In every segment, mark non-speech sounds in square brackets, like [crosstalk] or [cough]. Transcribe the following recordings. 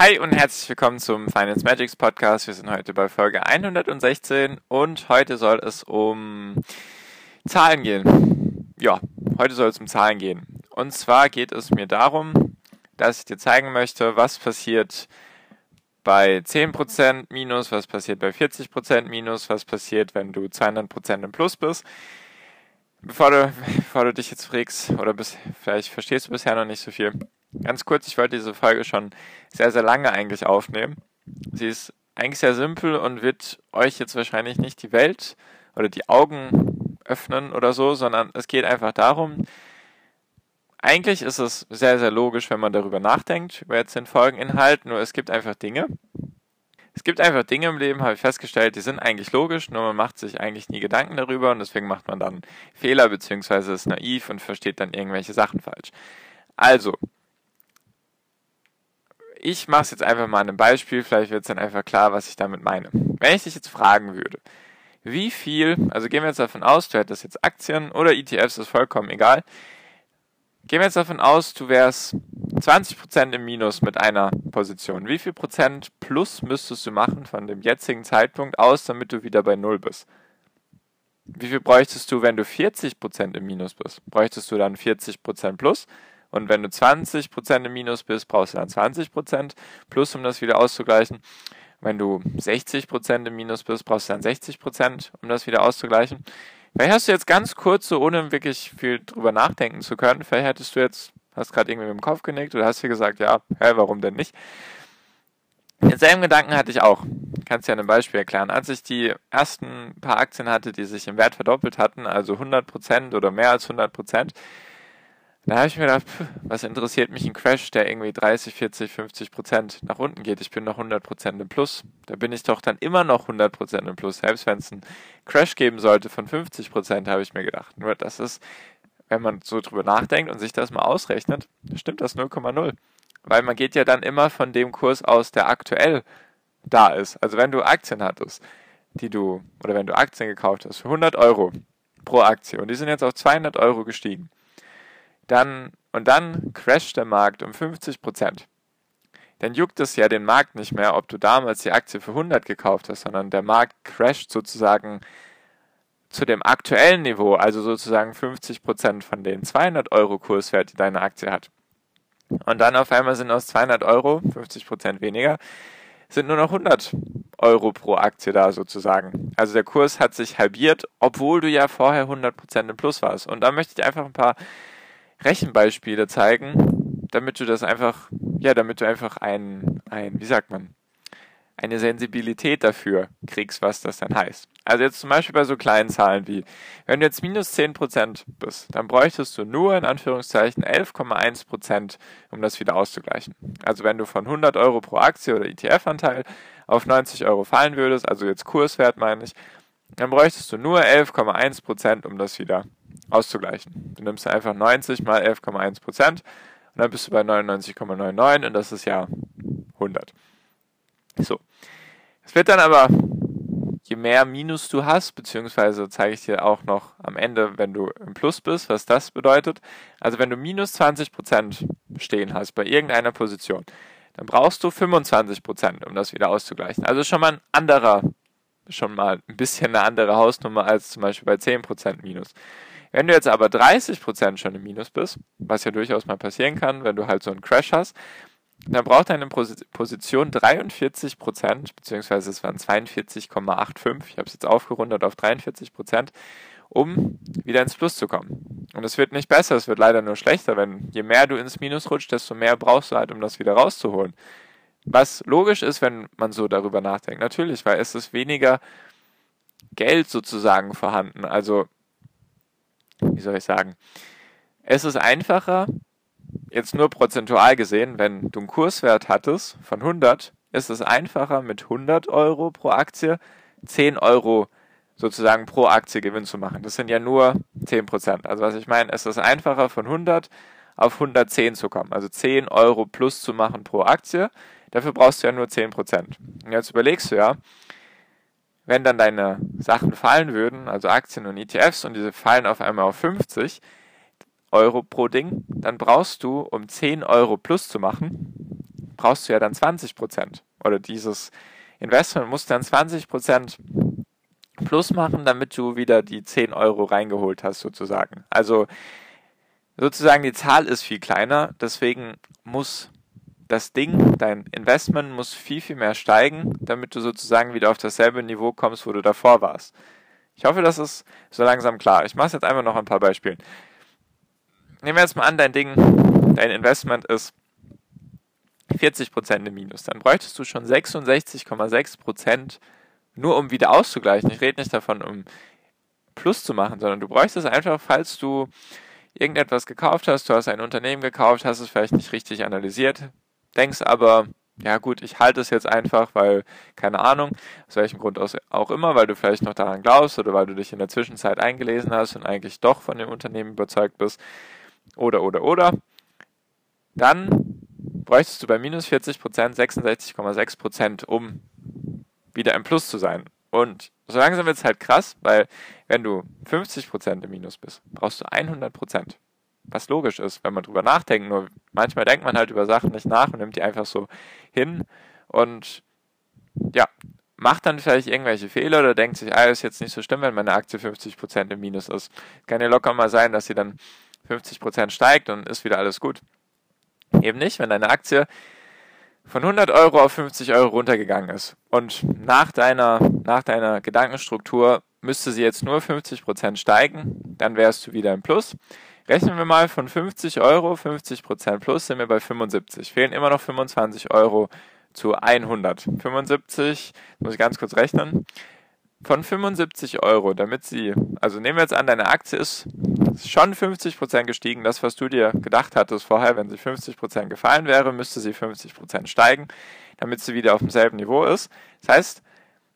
Hi und herzlich willkommen zum Finance Magics Podcast. Wir sind heute bei Folge 116 und heute soll es um Zahlen gehen. Ja, heute soll es um Zahlen gehen. Und zwar geht es mir darum, dass ich dir zeigen möchte, was passiert bei 10% Minus, was passiert bei 40% Minus, was passiert, wenn du 200% im Plus bist. Bevor du, [laughs] bevor du dich jetzt fragst, oder bis, vielleicht verstehst du bisher noch nicht so viel, Ganz kurz, ich wollte diese Folge schon sehr, sehr lange eigentlich aufnehmen. Sie ist eigentlich sehr simpel und wird euch jetzt wahrscheinlich nicht die Welt oder die Augen öffnen oder so, sondern es geht einfach darum, eigentlich ist es sehr, sehr logisch, wenn man darüber nachdenkt, über jetzt den Folgeninhalt, nur es gibt einfach Dinge. Es gibt einfach Dinge im Leben, habe ich festgestellt, die sind eigentlich logisch, nur man macht sich eigentlich nie Gedanken darüber und deswegen macht man dann Fehler beziehungsweise ist naiv und versteht dann irgendwelche Sachen falsch. Also, ich mache es jetzt einfach mal an einem Beispiel, vielleicht wird es dann einfach klar, was ich damit meine. Wenn ich dich jetzt fragen würde, wie viel, also gehen wir jetzt davon aus, du hättest jetzt Aktien oder ETFs, ist vollkommen egal. Gehen wir jetzt davon aus, du wärst 20% im Minus mit einer Position. Wie viel Prozent plus müsstest du machen von dem jetzigen Zeitpunkt aus, damit du wieder bei Null bist? Wie viel bräuchtest du, wenn du 40% im Minus bist? Bräuchtest du dann 40% plus? Und wenn du 20% im Minus bist, brauchst du dann 20% plus, um das wieder auszugleichen. Wenn du 60% im Minus bist, brauchst du dann 60%, um das wieder auszugleichen. Vielleicht hast du jetzt ganz kurz, so ohne wirklich viel drüber nachdenken zu können, vielleicht hättest du jetzt, hast gerade irgendwie mit dem Kopf genickt oder hast dir gesagt, ja, hä, warum denn nicht? Denselben Gedanken hatte ich auch. Kannst ja ein Beispiel erklären. Als ich die ersten paar Aktien hatte, die sich im Wert verdoppelt hatten, also 100% oder mehr als 100%, da habe ich mir gedacht, pff, was interessiert mich ein Crash, der irgendwie 30, 40, 50 Prozent nach unten geht? Ich bin noch 100 Prozent im Plus. Da bin ich doch dann immer noch 100 Prozent im Plus. Selbst wenn es einen Crash geben sollte von 50 Prozent, habe ich mir gedacht. Nur das ist, wenn man so drüber nachdenkt und sich das mal ausrechnet, stimmt das 0,0. Weil man geht ja dann immer von dem Kurs aus, der aktuell da ist. Also wenn du Aktien hattest, die du, oder wenn du Aktien gekauft hast für 100 Euro pro Aktie und die sind jetzt auf 200 Euro gestiegen dann, und dann crasht der Markt um 50 Prozent. Dann juckt es ja den Markt nicht mehr, ob du damals die Aktie für 100 gekauft hast, sondern der Markt crasht sozusagen zu dem aktuellen Niveau, also sozusagen 50 Prozent von den 200 Euro Kurswert, die deine Aktie hat. Und dann auf einmal sind aus 200 Euro, 50 Prozent weniger, sind nur noch 100 Euro pro Aktie da sozusagen. Also der Kurs hat sich halbiert, obwohl du ja vorher 100 Prozent im Plus warst. Und da möchte ich einfach ein paar Rechenbeispiele zeigen, damit du das einfach, ja, damit du einfach ein, ein, wie sagt man, eine Sensibilität dafür kriegst, was das dann heißt. Also jetzt zum Beispiel bei so kleinen Zahlen wie, wenn du jetzt minus 10% bist, dann bräuchtest du nur in Anführungszeichen 11,1%, um das wieder auszugleichen. Also wenn du von 100 Euro pro Aktie oder ETF-Anteil auf 90 Euro fallen würdest, also jetzt Kurswert meine ich, dann bräuchtest du nur 11,1%, um das wieder auszugleichen. Du nimmst einfach 90 mal 11,1 Prozent und dann bist du bei 99,99 und das ist ja 100. So. Es wird dann aber, je mehr Minus du hast, beziehungsweise zeige ich dir auch noch am Ende, wenn du im Plus bist, was das bedeutet. Also wenn du minus 20 Prozent stehen hast bei irgendeiner Position, dann brauchst du 25 Prozent, um das wieder auszugleichen. Also schon mal ein anderer, schon mal ein bisschen eine andere Hausnummer als zum Beispiel bei 10 Prozent Minus. Wenn du jetzt aber 30% schon im Minus bist, was ja durchaus mal passieren kann, wenn du halt so einen Crash hast, dann braucht deine Position 43%, beziehungsweise es waren 42,85, ich habe es jetzt aufgerundet auf 43%, um wieder ins Plus zu kommen. Und es wird nicht besser, es wird leider nur schlechter, wenn je mehr du ins Minus rutscht, desto mehr brauchst du halt, um das wieder rauszuholen. Was logisch ist, wenn man so darüber nachdenkt. Natürlich, weil es ist weniger Geld sozusagen vorhanden. Also wie soll ich sagen, es ist einfacher, jetzt nur prozentual gesehen, wenn du einen Kurswert hattest von 100, ist es einfacher mit 100 Euro pro Aktie 10 Euro sozusagen pro Aktie Gewinn zu machen. Das sind ja nur 10 Prozent. Also was ich meine, ist es einfacher von 100 auf 110 zu kommen. Also 10 Euro plus zu machen pro Aktie. Dafür brauchst du ja nur 10 Prozent. Und jetzt überlegst du ja, wenn dann deine Sachen fallen würden, also Aktien und ETFs, und diese fallen auf einmal auf 50 Euro pro Ding, dann brauchst du, um 10 Euro plus zu machen, brauchst du ja dann 20 Prozent. Oder dieses Investment muss dann 20 Prozent plus machen, damit du wieder die 10 Euro reingeholt hast, sozusagen. Also sozusagen die Zahl ist viel kleiner, deswegen muss das Ding, dein Investment muss viel, viel mehr steigen, damit du sozusagen wieder auf dasselbe Niveau kommst, wo du davor warst. Ich hoffe, das ist so langsam klar. Ich mache jetzt einfach noch ein paar Beispiele. Nehmen wir jetzt mal an, dein Ding, dein Investment ist 40% im Minus. Dann bräuchtest du schon 66,6% nur um wieder auszugleichen. Ich rede nicht davon, um Plus zu machen, sondern du bräuchtest einfach, falls du irgendetwas gekauft hast, du hast ein Unternehmen gekauft, hast es vielleicht nicht richtig analysiert, denkst aber, ja gut, ich halte es jetzt einfach, weil, keine Ahnung, aus welchem Grund auch immer, weil du vielleicht noch daran glaubst oder weil du dich in der Zwischenzeit eingelesen hast und eigentlich doch von dem Unternehmen überzeugt bist, oder, oder, oder, dann bräuchtest du bei minus 40% 66,6% um wieder im Plus zu sein. Und so langsam wird es halt krass, weil wenn du 50% im Minus bist, brauchst du 100 was logisch ist, wenn man drüber nachdenkt. Nur manchmal denkt man halt über Sachen nicht nach und nimmt die einfach so hin und ja, macht dann vielleicht irgendwelche Fehler oder denkt sich, ah, ist jetzt nicht so schlimm, wenn meine Aktie 50% im Minus ist. Kann ja locker mal sein, dass sie dann 50% steigt und ist wieder alles gut. Eben nicht, wenn deine Aktie von 100 Euro auf 50 Euro runtergegangen ist und nach deiner, nach deiner Gedankenstruktur müsste sie jetzt nur 50% steigen, dann wärst du wieder im Plus. Rechnen wir mal von 50 Euro, 50% plus sind wir bei 75. Fehlen immer noch 25 Euro zu 100. 75, muss ich ganz kurz rechnen. Von 75 Euro, damit sie, also nehmen wir jetzt an, deine Aktie ist schon 50% gestiegen. Das, was du dir gedacht hattest vorher, wenn sie 50% gefallen wäre, müsste sie 50% steigen, damit sie wieder auf demselben Niveau ist. Das heißt,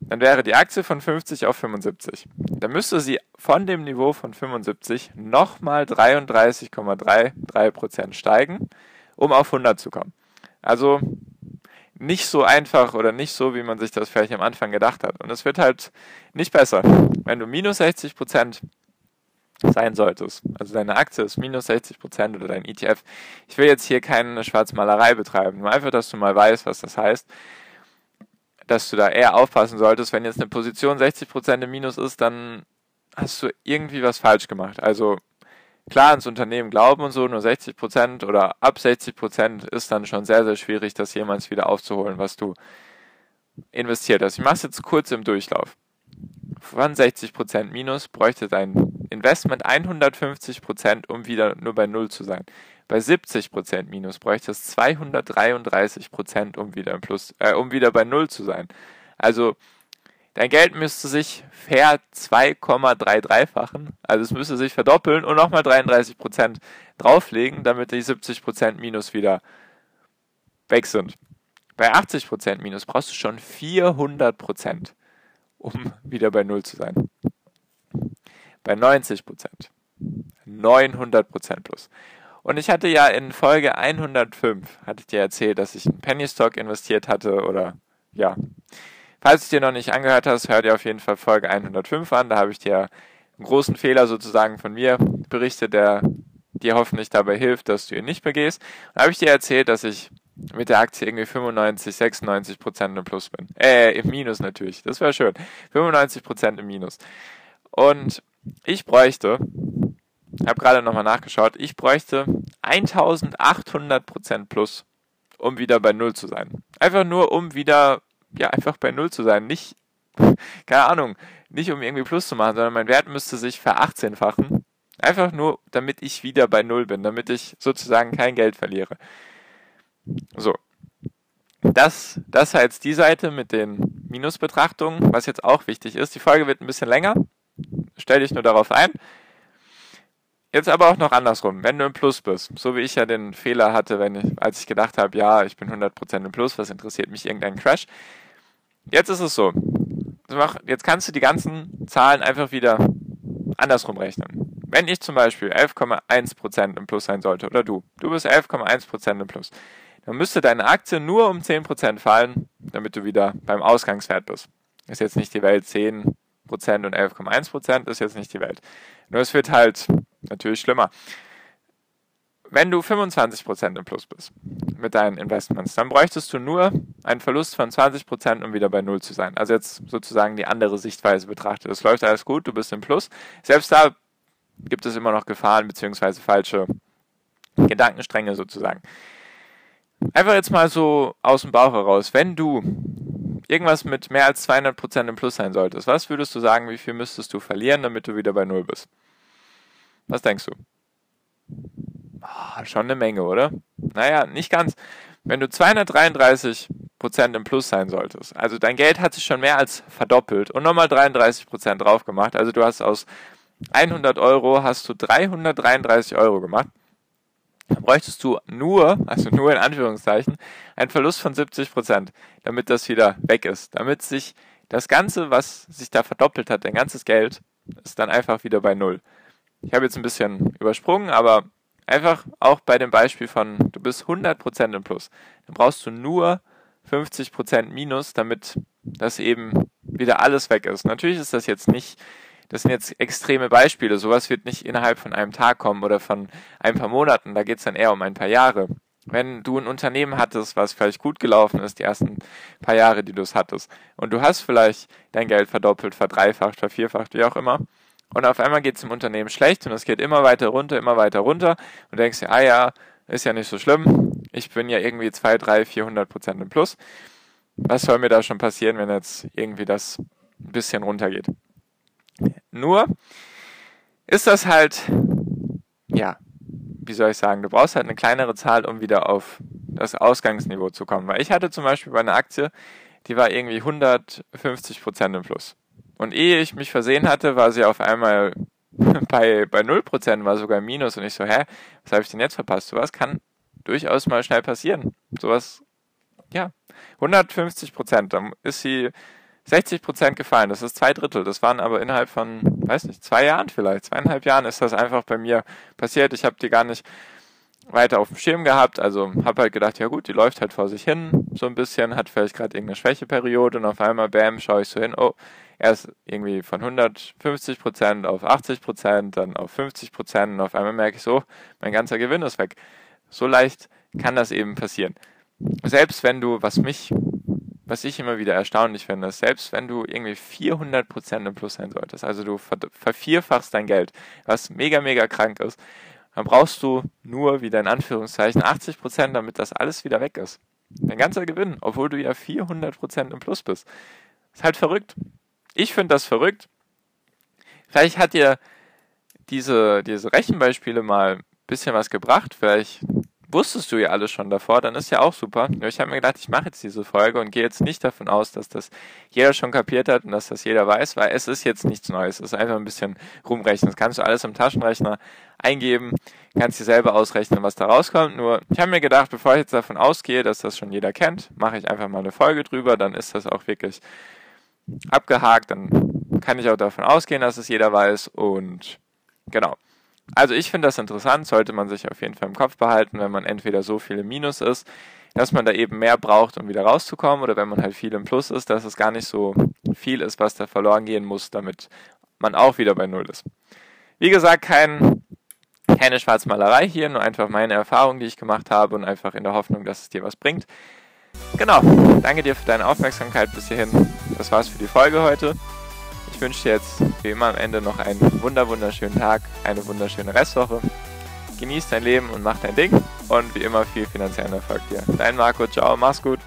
dann wäre die Aktie von 50 auf 75. Dann müsste sie von dem Niveau von 75 nochmal 33,33% steigen, um auf 100 zu kommen. Also nicht so einfach oder nicht so, wie man sich das vielleicht am Anfang gedacht hat. Und es wird halt nicht besser. Wenn du minus 60% sein solltest, also deine Aktie ist minus 60% oder dein ETF. Ich will jetzt hier keine Schwarzmalerei betreiben, nur einfach, dass du mal weißt, was das heißt dass du da eher aufpassen solltest. Wenn jetzt eine Position 60% im Minus ist, dann hast du irgendwie was falsch gemacht. Also klar ans Unternehmen glauben und so, nur 60% oder ab 60% ist dann schon sehr, sehr schwierig, das jemals wieder aufzuholen, was du investiert hast. Ich mache es jetzt kurz im Durchlauf. Von 60% Minus bräuchte dein Investment 150%, um wieder nur bei Null zu sein. Bei 70% Minus bräuchte es 233%, um wieder im Plus, äh, um wieder bei Null zu sein. Also dein Geld müsste sich fair 2,33-fachen, also es müsste sich verdoppeln und nochmal 33% drauflegen, damit die 70% Minus wieder weg sind. Bei 80% Minus brauchst du schon 400%, um wieder bei Null zu sein. Bei 90%, 900% plus. Und ich hatte ja in Folge 105, hatte ich dir erzählt, dass ich in Penny Stock investiert hatte oder ja. Falls du dir noch nicht angehört hast, hör dir auf jeden Fall Folge 105 an. Da habe ich dir einen großen Fehler sozusagen von mir berichtet, der dir hoffentlich dabei hilft, dass du ihn nicht begehst. Da habe ich dir erzählt, dass ich mit der Aktie irgendwie 95, 96 Prozent im Plus bin. Äh, im Minus natürlich. Das wäre schön. 95 Prozent im Minus. Und ich bräuchte habe gerade nochmal nachgeschaut, ich bräuchte 1800% plus, um wieder bei Null zu sein. Einfach nur, um wieder, ja, einfach bei Null zu sein. Nicht, [laughs] keine Ahnung, nicht um irgendwie Plus zu machen, sondern mein Wert müsste sich ver-18-fachen. Einfach nur, damit ich wieder bei Null bin, damit ich sozusagen kein Geld verliere. So. Das, das war jetzt die Seite mit den Minusbetrachtungen, was jetzt auch wichtig ist. Die Folge wird ein bisschen länger. Stell dich nur darauf ein. Jetzt aber auch noch andersrum, wenn du im Plus bist, so wie ich ja den Fehler hatte, wenn ich, als ich gedacht habe, ja, ich bin 100% im Plus, was interessiert mich irgendein Crash? Jetzt ist es so, jetzt kannst du die ganzen Zahlen einfach wieder andersrum rechnen. Wenn ich zum Beispiel 11,1% im Plus sein sollte, oder du, du bist 11,1% im Plus, dann müsste deine Aktie nur um 10% fallen, damit du wieder beim Ausgangswert bist. Ist jetzt nicht die Welt 10% und 11,1%, ist jetzt nicht die Welt. Nur es wird halt natürlich schlimmer. Wenn du 25% im Plus bist mit deinen Investments, dann bräuchtest du nur einen Verlust von 20%, um wieder bei Null zu sein. Also jetzt sozusagen die andere Sichtweise betrachtet. Es läuft alles gut, du bist im Plus. Selbst da gibt es immer noch Gefahren bzw. falsche Gedankenstränge sozusagen. Einfach jetzt mal so aus dem Bauch heraus. Wenn du irgendwas mit mehr als 200% im Plus sein solltest, was würdest du sagen, wie viel müsstest du verlieren, damit du wieder bei Null bist? Was denkst du? Oh, schon eine Menge, oder? Naja, nicht ganz. Wenn du 233% im Plus sein solltest, also dein Geld hat sich schon mehr als verdoppelt und nochmal 33% drauf gemacht, also du hast aus 100 Euro hast du 333 Euro gemacht, dann bräuchtest du nur, also nur in Anführungszeichen, einen Verlust von 70%, damit das wieder weg ist, damit sich das Ganze, was sich da verdoppelt hat, dein ganzes Geld, ist dann einfach wieder bei Null. Ich habe jetzt ein bisschen übersprungen, aber einfach auch bei dem Beispiel von, du bist 100% im Plus. Dann brauchst du nur 50% Minus, damit das eben wieder alles weg ist. Natürlich ist das jetzt nicht, das sind jetzt extreme Beispiele. Sowas wird nicht innerhalb von einem Tag kommen oder von ein paar Monaten. Da geht es dann eher um ein paar Jahre. Wenn du ein Unternehmen hattest, was vielleicht gut gelaufen ist, die ersten paar Jahre, die du es hattest, und du hast vielleicht dein Geld verdoppelt, verdreifacht, vervierfacht, wie auch immer, und auf einmal geht es dem Unternehmen schlecht und es geht immer weiter runter, immer weiter runter und denkst dir, ah ja, ist ja nicht so schlimm, ich bin ja irgendwie 2, 3, 400 Prozent im Plus. Was soll mir da schon passieren, wenn jetzt irgendwie das ein bisschen runtergeht? Nur ist das halt, ja, wie soll ich sagen, du brauchst halt eine kleinere Zahl, um wieder auf das Ausgangsniveau zu kommen. Weil ich hatte zum Beispiel bei einer Aktie, die war irgendwie 150 Prozent im Plus. Und ehe ich mich versehen hatte, war sie auf einmal [laughs] bei, bei 0%, war sogar Minus. Und ich so, hä, was habe ich denn jetzt verpasst? Sowas kann durchaus mal schnell passieren. Sowas, ja, 150 Prozent, dann ist sie 60 Prozent gefallen. Das ist zwei Drittel. Das waren aber innerhalb von, weiß nicht, zwei Jahren vielleicht, zweieinhalb Jahren ist das einfach bei mir passiert. Ich habe die gar nicht weiter auf dem Schirm gehabt. Also habe halt gedacht, ja gut, die läuft halt vor sich hin, so ein bisschen, hat vielleicht gerade irgendeine Schwächeperiode und auf einmal, bam, schaue ich so hin, oh, erst irgendwie von 150 Prozent auf 80 Prozent, dann auf 50 Prozent und auf einmal merke ich so, mein ganzer Gewinn ist weg. So leicht kann das eben passieren. Selbst wenn du, was mich, was ich immer wieder erstaunlich finde, ist, selbst wenn du irgendwie 400 Prozent im Plus sein solltest, also du vervierfachst dein Geld, was mega, mega krank ist, dann brauchst du nur wieder in Anführungszeichen 80 Prozent, damit das alles wieder weg ist. Dein ganzer Gewinn, obwohl du ja 400 Prozent im Plus bist. Ist halt verrückt. Ich finde das verrückt. Vielleicht hat dir diese, diese Rechenbeispiele mal ein bisschen was gebracht. Vielleicht wusstest du ja alles schon davor, dann ist ja auch super. Ich habe mir gedacht, ich mache jetzt diese Folge und gehe jetzt nicht davon aus, dass das jeder schon kapiert hat und dass das jeder weiß, weil es ist jetzt nichts Neues. Es ist einfach ein bisschen rumrechnen. Das kannst du alles im Taschenrechner eingeben, kannst dir selber ausrechnen, was da rauskommt. Nur ich habe mir gedacht, bevor ich jetzt davon ausgehe, dass das schon jeder kennt, mache ich einfach mal eine Folge drüber, dann ist das auch wirklich abgehakt, dann kann ich auch davon ausgehen, dass es jeder weiß und genau. Also ich finde das interessant, sollte man sich auf jeden Fall im Kopf behalten, wenn man entweder so viel im Minus ist, dass man da eben mehr braucht, um wieder rauszukommen, oder wenn man halt viel im Plus ist, dass es gar nicht so viel ist, was da verloren gehen muss, damit man auch wieder bei Null ist. Wie gesagt, kein, keine Schwarzmalerei hier, nur einfach meine Erfahrung, die ich gemacht habe und einfach in der Hoffnung, dass es dir was bringt. Genau, danke dir für deine Aufmerksamkeit bis hierhin. Das war's für die Folge heute. Ich wünsche dir jetzt wie immer am Ende noch einen wunder wunderschönen Tag, eine wunderschöne Restwoche. Genieß dein Leben und mach dein Ding und wie immer viel finanziellen Erfolg dir. Dein Marco, ciao, mach's gut.